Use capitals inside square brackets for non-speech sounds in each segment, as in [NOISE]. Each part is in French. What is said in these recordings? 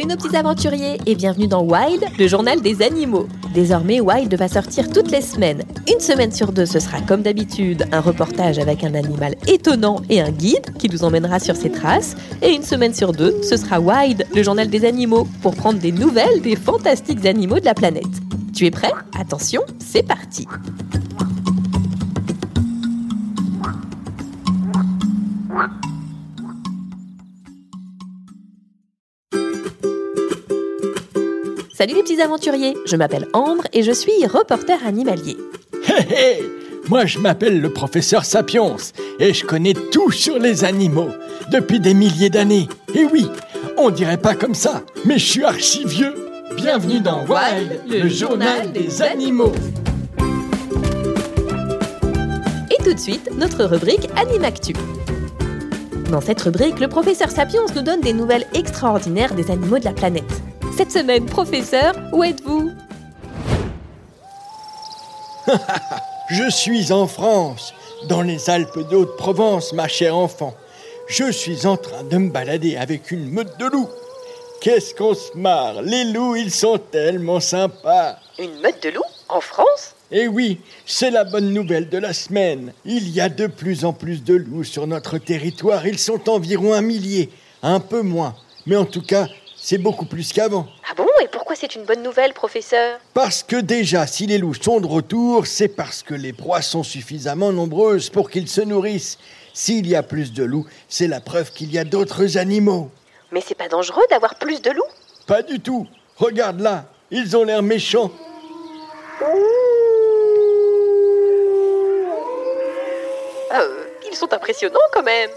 Salut nos petits aventuriers et bienvenue dans Wild, le journal des animaux. Désormais, Wild va sortir toutes les semaines. Une semaine sur deux, ce sera comme d'habitude un reportage avec un animal étonnant et un guide qui nous emmènera sur ses traces. Et une semaine sur deux, ce sera Wild, le journal des animaux, pour prendre des nouvelles des fantastiques animaux de la planète. Tu es prêt? Attention, c'est parti Salut les petits aventuriers, je m'appelle Ambre et je suis reporter animalier. Hé hé Moi je m'appelle le professeur Sapiens et je connais tout sur les animaux depuis des milliers d'années. Et oui, on dirait pas comme ça, mais je suis archi vieux. Bienvenue dans Wild, le journal des animaux. Et tout de suite, notre rubrique Animactu. Dans cette rubrique, le professeur Sapiens nous donne des nouvelles extraordinaires des animaux de la planète. Cette semaine, professeur, où êtes-vous [LAUGHS] Je suis en France, dans les Alpes de Haute-Provence, ma chère enfant. Je suis en train de me balader avec une meute de loups. Qu'est-ce qu'on se marre? Les loups, ils sont tellement sympas. Une meute de loups En France? Eh oui, c'est la bonne nouvelle de la semaine. Il y a de plus en plus de loups sur notre territoire. Ils sont environ un millier, un peu moins. Mais en tout cas, c'est beaucoup plus qu'avant. Ah bon Et pourquoi c'est une bonne nouvelle, professeur? Parce que déjà, si les loups sont de retour, c'est parce que les proies sont suffisamment nombreuses pour qu'ils se nourrissent. S'il y a plus de loups, c'est la preuve qu'il y a d'autres animaux. Mais c'est pas dangereux d'avoir plus de loups? Pas du tout. Regarde là, ils ont l'air méchants. Euh, ils sont impressionnants quand même.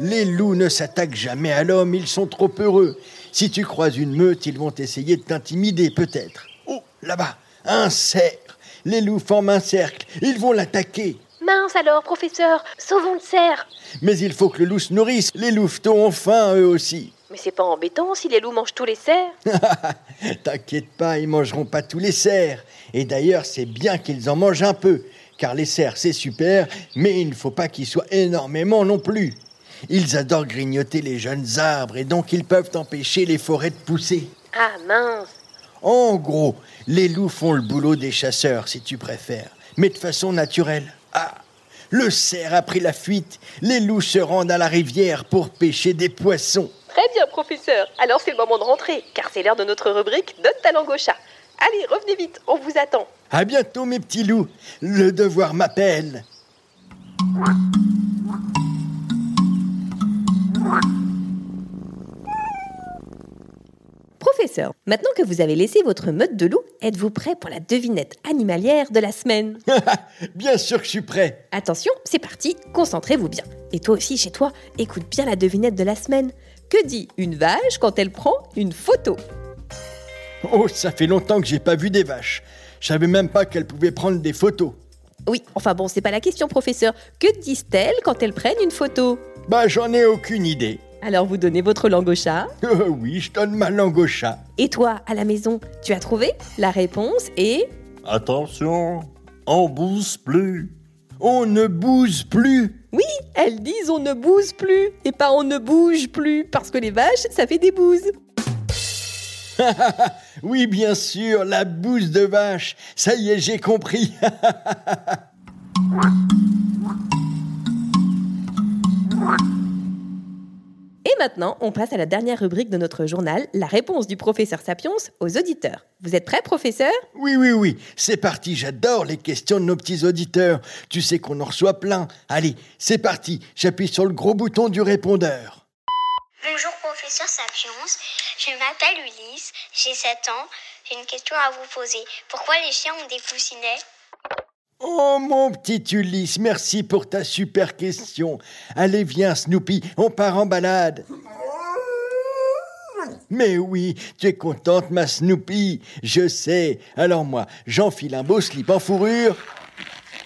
Les loups ne s'attaquent jamais à l'homme, ils sont trop heureux. Si tu croises une meute, ils vont essayer de t'intimider peut-être. Oh, là-bas, un cerf. Les loups forment un cercle, ils vont l'attaquer. Mince alors, professeur, sauvons le cerf. Mais il faut que le loup se nourrisse. Les louveteaux ont faim eux aussi. Mais c'est pas embêtant si les loups mangent tous les cerfs. [LAUGHS] T'inquiète pas, ils mangeront pas tous les cerfs. Et d'ailleurs, c'est bien qu'ils en mangent un peu. Car les cerfs, c'est super, mais il ne faut pas qu'ils soient énormément non plus. Ils adorent grignoter les jeunes arbres et donc ils peuvent empêcher les forêts de pousser. Ah mince. En gros, les loups font le boulot des chasseurs, si tu préfères, mais de façon naturelle. Ah, le cerf a pris la fuite. Les loups se rendent à la rivière pour pêcher des poissons. Très bien, professeur. Alors c'est le moment de rentrer, car c'est l'heure de notre rubrique Donne ta langue au chat. Allez, revenez vite, on vous attend. À bientôt, mes petits loups. Le devoir m'appelle. Professeur, maintenant que vous avez laissé votre meute de loups, êtes-vous prêt pour la devinette animalière de la semaine [LAUGHS] Bien sûr que je suis prêt. Attention, c'est parti, concentrez-vous bien. Et toi aussi, chez toi, écoute bien la devinette de la semaine. Que dit une vache quand elle prend une photo? Oh, ça fait longtemps que j'ai pas vu des vaches. Je savais même pas qu'elles pouvaient prendre des photos. Oui, enfin bon, c'est pas la question, professeur. Que disent-elles quand elles prennent une photo? Bah, j'en ai aucune idée. Alors vous donnez votre langue au chat. [LAUGHS] Euh, oui, je donne ma langue au chat. Et toi, à la maison, tu as trouvé La réponse est... Attention, on bouge plus. On ne bouge plus. Oui, elles disent on ne bouge plus et pas on ne bouge plus parce que les vaches, ça fait des bouses. [LAUGHS] Oui, bien sûr, la bouse de vache. Ça y est, j'ai compris. [LAUGHS] Et maintenant, on passe à la dernière rubrique de notre journal, la réponse du professeur Sapiens aux auditeurs. Vous êtes prêt, professeur? Oui, oui, oui, c'est parti, j'adore les questions de nos petits auditeurs. Tu sais qu'on en reçoit plein. Allez, c'est parti, j'appuie sur le gros bouton du répondeur. Bonjour professeur Sapiens, je m'appelle Ulysse, j'ai 7 ans, j'ai une question à vous poser. Pourquoi les chiens ont des coussinets Oh mon petit Ulysse, merci pour ta super question. Allez, viens Snoopy, on part en balade. Mais oui, tu es contente, ma Snoopy, je sais. Alors moi, j'enfile un beau slip en fourrure,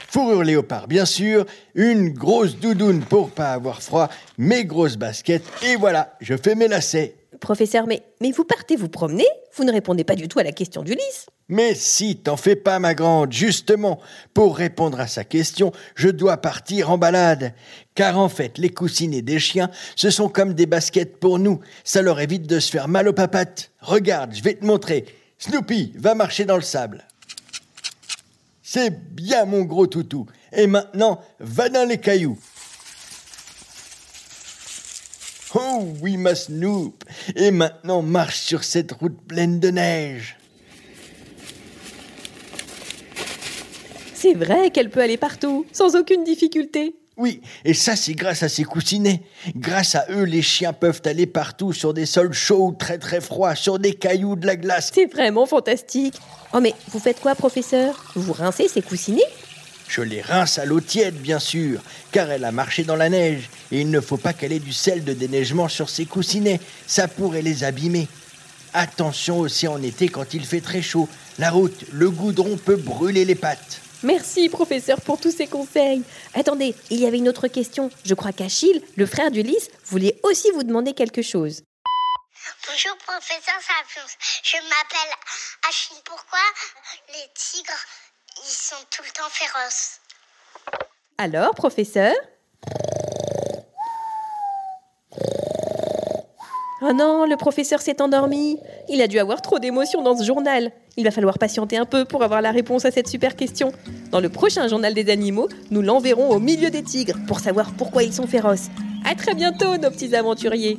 fourrure léopard bien sûr, une grosse doudoune pour pas avoir froid, mes grosses baskets, et voilà, je fais mes lacets. Professeur, mais, mais vous partez vous promener Vous ne répondez pas du tout à la question d'Ulysse. Mais si, t'en fais pas, ma grande, justement, pour répondre à sa question, je dois partir en balade. Car en fait, les coussinets des chiens, ce sont comme des baskets pour nous. Ça leur évite de se faire mal aux papates. Regarde, je vais te montrer. Snoopy, va marcher dans le sable. C'est bien, mon gros toutou. Et maintenant, va dans les cailloux. Oui, ma Snoop. Et maintenant, marche sur cette route pleine de neige. C'est vrai qu'elle peut aller partout, sans aucune difficulté. Oui, et ça c'est grâce à ces coussinets. Grâce à eux, les chiens peuvent aller partout sur des sols chauds, très très froids, sur des cailloux, de la glace. C'est vraiment fantastique. Oh mais vous faites quoi, professeur? Vous rincez ces coussinets? Je les rince à l'eau tiède, bien sûr, car elle a marché dans la neige, et il ne faut pas qu'elle ait du sel de déneigement sur ses coussinets, ça pourrait les abîmer. Attention aussi en été quand il fait très chaud. La route, le goudron peut brûler les pattes. Merci, professeur, pour tous ces conseils. Attendez, il y avait une autre question. Je crois qu'Achille, le frère d'Ulysse, voulait aussi vous demander quelque chose. Bonjour professeur Sapiens, je m'appelle Achille. Pourquoi les tigres, ils sont tout le temps féroces Alors, professeur? Oh non, le professeur s'est endormi. Il a dû avoir trop d'émotions dans ce journal. Il va falloir patienter un peu pour avoir la réponse à cette super question. Dans le prochain journal des animaux, nous l'enverrons au milieu des tigres pour savoir pourquoi ils sont féroces. À très bientôt, nos petits aventuriers.